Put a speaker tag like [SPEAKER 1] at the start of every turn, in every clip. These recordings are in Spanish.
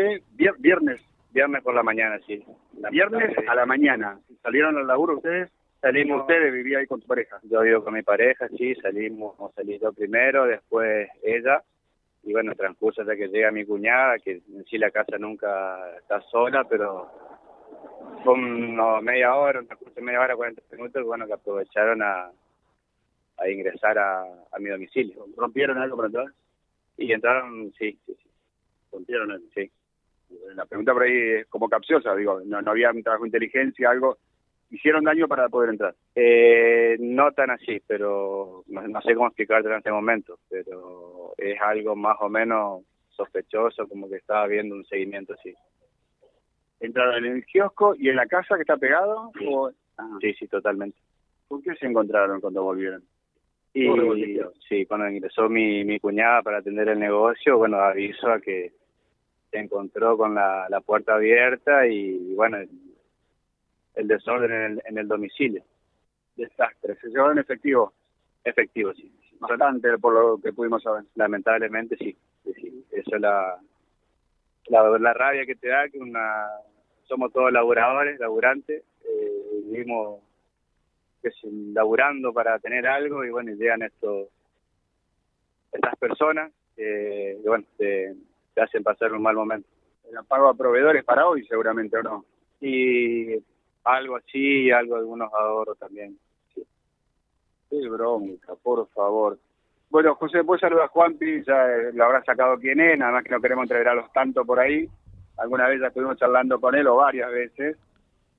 [SPEAKER 1] fue viernes.
[SPEAKER 2] Viernes por la mañana, sí.
[SPEAKER 1] viernes a la mañana. ¿Salieron al laburo ustedes?
[SPEAKER 2] Salimos.
[SPEAKER 1] ¿Ustedes vivía ahí con tu pareja?
[SPEAKER 2] Yo vivo con mi pareja, sí. Salimos, salí yo primero, después ella. Y bueno, transcurso hasta que llega mi cuñada, que en sí la casa nunca está sola, pero fue unos media hora, un transcurso de media hora, 40 minutos, bueno, que aprovecharon a, a ingresar a, a mi domicilio.
[SPEAKER 1] ¿Rompieron algo para atrás?
[SPEAKER 2] Y entraron, sí, sí, sí.
[SPEAKER 1] ¿Rompieron algo?
[SPEAKER 2] Sí.
[SPEAKER 1] La pregunta por ahí es como capciosa, digo, no, no había un trabajo de inteligencia, algo. ¿Hicieron daño para poder entrar?
[SPEAKER 2] Eh, no tan así, pero no, no sé cómo explicarte en este momento, pero es algo más o menos sospechoso, como que estaba viendo un seguimiento así.
[SPEAKER 1] ¿Entraron en el kiosco y en la casa que está pegado?
[SPEAKER 2] Sí.
[SPEAKER 1] O... Ah.
[SPEAKER 2] Sí, sí, totalmente.
[SPEAKER 1] ¿Por qué se encontraron cuando volvieron?
[SPEAKER 2] Y sí, cuando ingresó mi, mi cuñada para atender el negocio, bueno, aviso a que se encontró con la, la puerta abierta y, bueno, el, desorden en el, en el domicilio.
[SPEAKER 1] Desastre. ¿Se llevaron efectivo?
[SPEAKER 2] Efectivo, sí.
[SPEAKER 1] Bastante, por lo que pudimos saber.
[SPEAKER 2] Lamentablemente sí, sí. Eso es la, la, la rabia que te da, que una somos todos laburadores, laburantes, eh, vivimos que sé, laburando para tener algo y bueno, llegan estos estas personas eh, bueno, te hacen pasar un mal momento.
[SPEAKER 1] El apago a proveedores para hoy seguramente, ¿o no?
[SPEAKER 2] Y algo así, algo algunos ahorros también. Sí.
[SPEAKER 1] Qué bronca, por favor. Bueno, José, pues saludar a Juanpi, ya eh, lo habrá sacado quién es, nada más que no queremos entreverarlos tanto por ahí. Alguna vez ya estuvimos charlando con él o varias veces.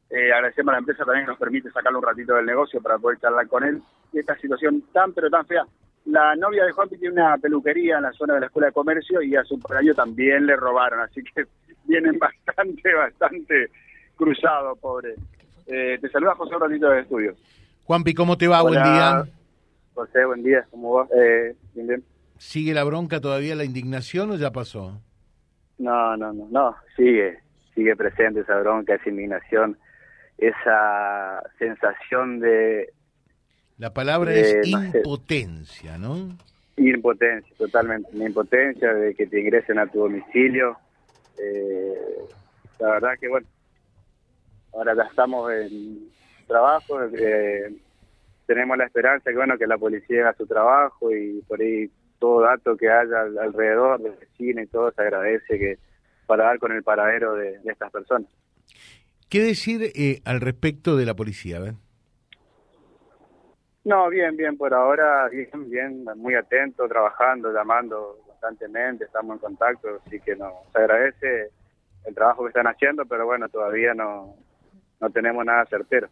[SPEAKER 1] Eh, agradecemos a la empresa también que nos permite sacarle un ratito del negocio para poder charlar con él. Y esta situación tan pero tan fea. La novia de Juanpi tiene una peluquería en la zona de la Escuela de Comercio y a su año también le robaron, así que vienen bastante, bastante cruzados, pobre. Eh, te saluda José ratito del estudio.
[SPEAKER 3] Juanpi, ¿cómo te va? Buen día.
[SPEAKER 2] José, buen día, ¿cómo va? Eh, bien, bien.
[SPEAKER 3] ¿Sigue la bronca todavía, la indignación o ya pasó?
[SPEAKER 2] No, no, no, no, sigue, sigue presente esa bronca, esa indignación, esa sensación de
[SPEAKER 3] La palabra
[SPEAKER 2] Eh,
[SPEAKER 3] es impotencia, ¿no?
[SPEAKER 2] impotencia, totalmente, una impotencia de que te ingresen a tu domicilio. Eh, la verdad que, bueno, ahora ya estamos en trabajo, eh, tenemos la esperanza que, bueno, que la policía haga su trabajo y por ahí todo dato que haya al- alrededor del vecino y todo se agradece que para dar con el paradero de, de estas personas.
[SPEAKER 3] ¿Qué decir eh, al respecto de la policía? Ver.
[SPEAKER 2] No, bien, bien, por ahora, bien, bien, muy atento, trabajando, llamando constantemente, estamos en contacto, así que nos agradece el trabajo que están haciendo, pero bueno, todavía no, no tenemos nada certero.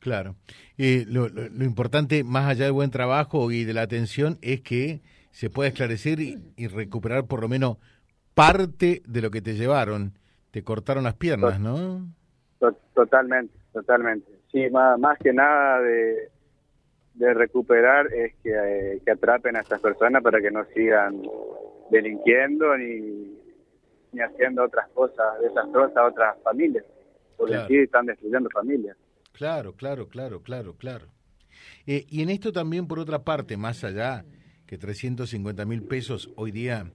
[SPEAKER 3] Claro. Eh, lo, lo- lo importante, más allá del buen trabajo y de la atención, es que se pueda esclarecer y, y recuperar por lo menos parte de lo que te llevaron. Te cortaron las piernas, ¿no?
[SPEAKER 2] To- Totalmente, totalmente. Sí, más, más que nada de, de recuperar es que, eh, que atrapen a estas personas para que no sigan delinquiendo ni, ni haciendo otras cosas desastrosas a otras familias, porque
[SPEAKER 3] Claro.
[SPEAKER 2] sí están destruyendo familias.
[SPEAKER 3] Claro, claro, claro, claro, claro. Eh, y en esto también, por otra parte, más allá que 350 mil pesos hoy día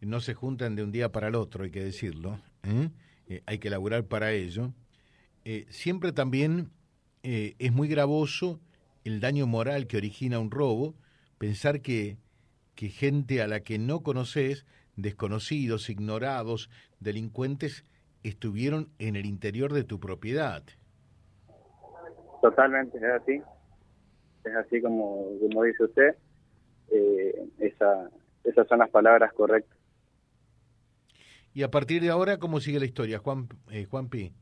[SPEAKER 3] no se juntan de un día para el otro, hay que decirlo, ¿eh? Hay que laburar para ello, siempre también eh, es muy gravoso el daño moral que origina un robo, pensar que, que gente a la que no conoces, desconocidos, ignorados, delincuentes, estuvieron en el interior de tu propiedad.
[SPEAKER 2] Totalmente, es así. Es así como, como dice usted. Eh, esa, esas son las palabras correctas.
[SPEAKER 3] Y a partir de ahora, ¿cómo sigue la historia, Juan, eh, Juanpi?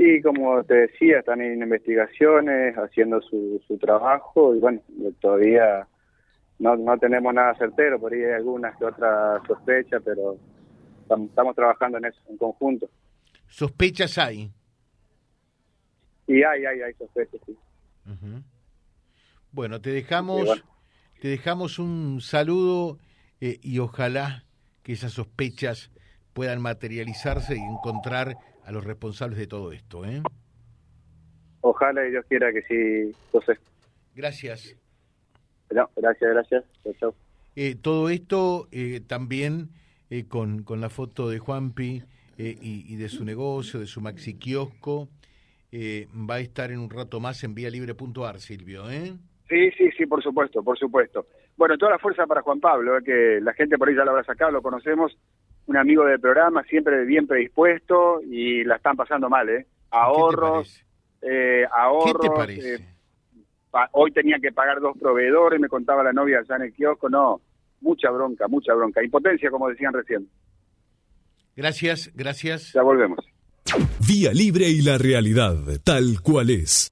[SPEAKER 2] Y como te decía, están en investigaciones, haciendo su, su trabajo y bueno, todavía no, no tenemos nada certero, por ahí hay algunas que otras sospechas, pero estamos, estamos trabajando en eso, en conjunto.
[SPEAKER 3] Sospechas hay.
[SPEAKER 2] Y hay, hay, hay sospechas, sí.
[SPEAKER 3] Bueno, te dejamos,
[SPEAKER 2] bueno.
[SPEAKER 3] te dejamos un saludo eh, y ojalá que esas sospechas puedan materializarse y encontrar a los responsables de todo esto. ¿eh?
[SPEAKER 2] Ojalá y Dios quiera que sí, José.
[SPEAKER 3] Gracias.
[SPEAKER 2] No, gracias, gracias. Chao.
[SPEAKER 3] Eh, todo esto eh, también con, con la foto de Juanpi y, y, de su negocio, de su maxi kiosco, va a estar en un rato más en libre.ar, Silvio, ¿eh?
[SPEAKER 1] Sí, sí, sí, por supuesto, por supuesto. Bueno, toda la fuerza para Juan Pablo, que la gente por ahí ya lo habrá sacado, lo conocemos, un amigo del programa, siempre bien predispuesto y la están pasando mal, ¿eh? Ahorros, eh, ahorros. ¿Qué te parece? Eh, hoy tenía que pagar dos proveedores, me contaba la novia allá en el kiosco, no, mucha bronca, mucha bronca, impotencia, como decían recién.
[SPEAKER 3] Gracias, gracias.
[SPEAKER 1] Ya volvemos.
[SPEAKER 4] Vía Libre y la realidad, tal cual es.